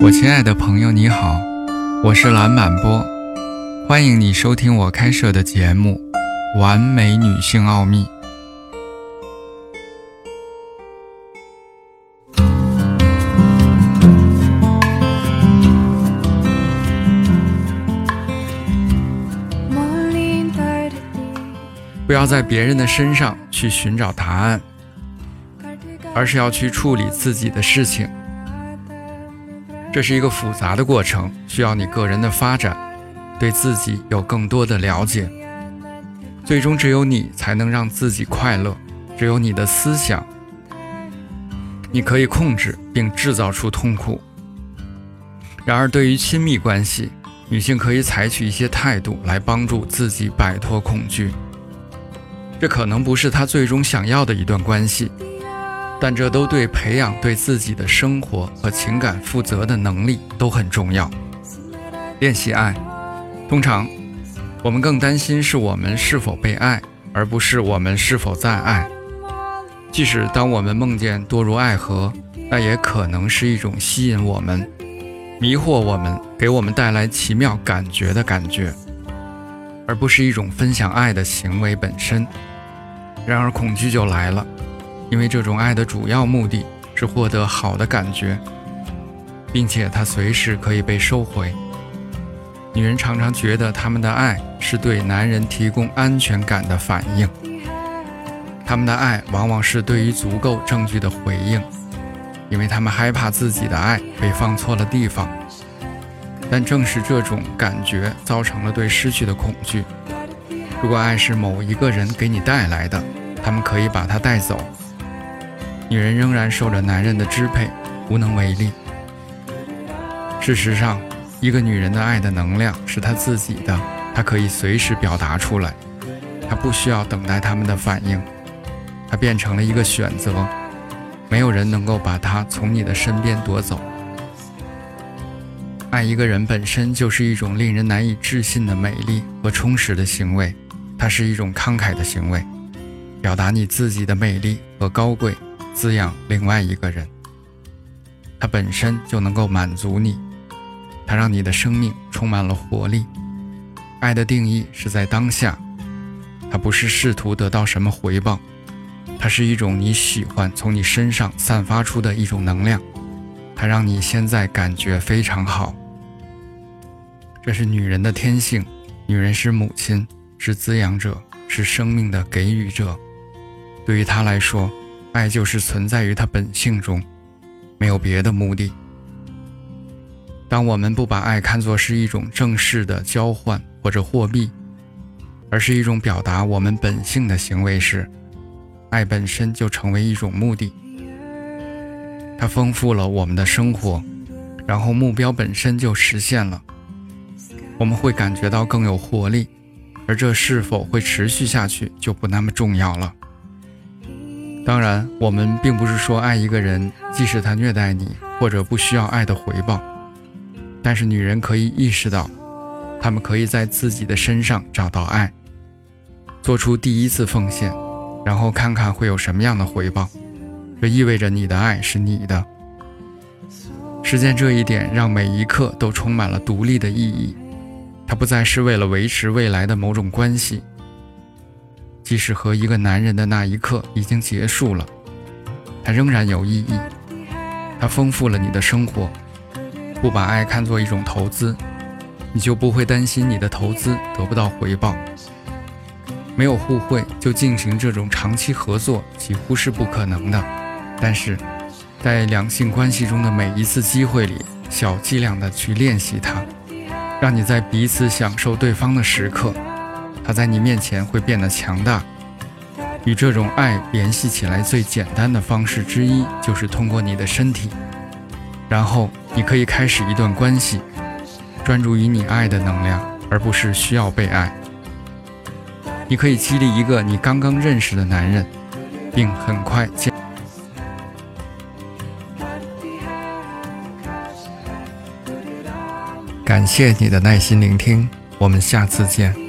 我亲爱的朋友，你好，我是蓝满波，欢迎你收听我开设的节目《完美女性奥秘》。不要在别人的身上去寻找答案，而是要去处理自己的事情。这是一个复杂的过程，需要你个人的发展，对自己有更多的了解。最终，只有你才能让自己快乐，只有你的思想，你可以控制并制造出痛苦。然而，对于亲密关系，女性可以采取一些态度来帮助自己摆脱恐惧。这可能不是她最终想要的一段关系，但这都对培养对自己的生活和情感负责的能力都很重要。练习爱，通常我们更担心是我们是否被爱，而不是我们是否在爱。即使当我们梦见堕入爱河，那也可能是一种吸引我们、迷惑我们、给我们带来奇妙感觉的感觉，而不是一种分享爱的行为本身。然而，恐惧就来了，因为这种爱的主要目的是获得好的感觉，并且它随时可以被收回。女人常常觉得他们的爱是对男人提供安全感的反应，他们的爱往往是对于足够证据的回应，因为他们害怕自己的爱被放错了地方。但正是这种感觉造成了对失去的恐惧。如果爱是某一个人给你带来的，他们可以把它带走，女人仍然受着男人的支配，无能为力。事实上，一个女人的爱的能量是她自己的，她可以随时表达出来，她不需要等待他们的反应，她变成了一个选择，没有人能够把她从你的身边夺走。爱一个人本身就是一种令人难以置信的美丽和充实的行为，它是一种慷慨的行为。表达你自己的美丽和高贵，滋养另外一个人，它本身就能够满足你，它让你的生命充满了活力。爱的定义是在当下，它不是试图得到什么回报，它是一种你喜欢从你身上散发出的一种能量，它让你现在感觉非常好。这是女人的天性，女人是母亲，是滋养者，是生命的给予者。对于她来说，爱就是存在于他本性中，没有别的目的。当我们不把爱看作是一种正式的交换或者货币，而是一种表达我们本性的行为时，爱本身就成为一种目的。它丰富了我们的生活，然后目标本身就实现了。我们会感觉到更有活力，而这是否会持续下去就不那么重要了。当然，我们并不是说爱一个人，即使他虐待你，或者不需要爱的回报。但是女人可以意识到，她们可以在自己的身上找到爱，做出第一次奉献，然后看看会有什么样的回报。这意味着你的爱是你的。实现这一点，让每一刻都充满了独立的意义。它不再是为了维持未来的某种关系。即使和一个男人的那一刻已经结束了，它仍然有意义。它丰富了你的生活。不把爱看作一种投资，你就不会担心你的投资得不到回报。没有互惠就进行这种长期合作几乎是不可能的。但是，在两性关系中的每一次机会里，小剂量的去练习它，让你在彼此享受对方的时刻。他在你面前会变得强大。与这种爱联系起来最简单的方式之一，就是通过你的身体。然后你可以开始一段关系，专注于你爱的能量，而不是需要被爱。你可以激励一个你刚刚认识的男人，并很快见。感谢你的耐心聆听，我们下次见。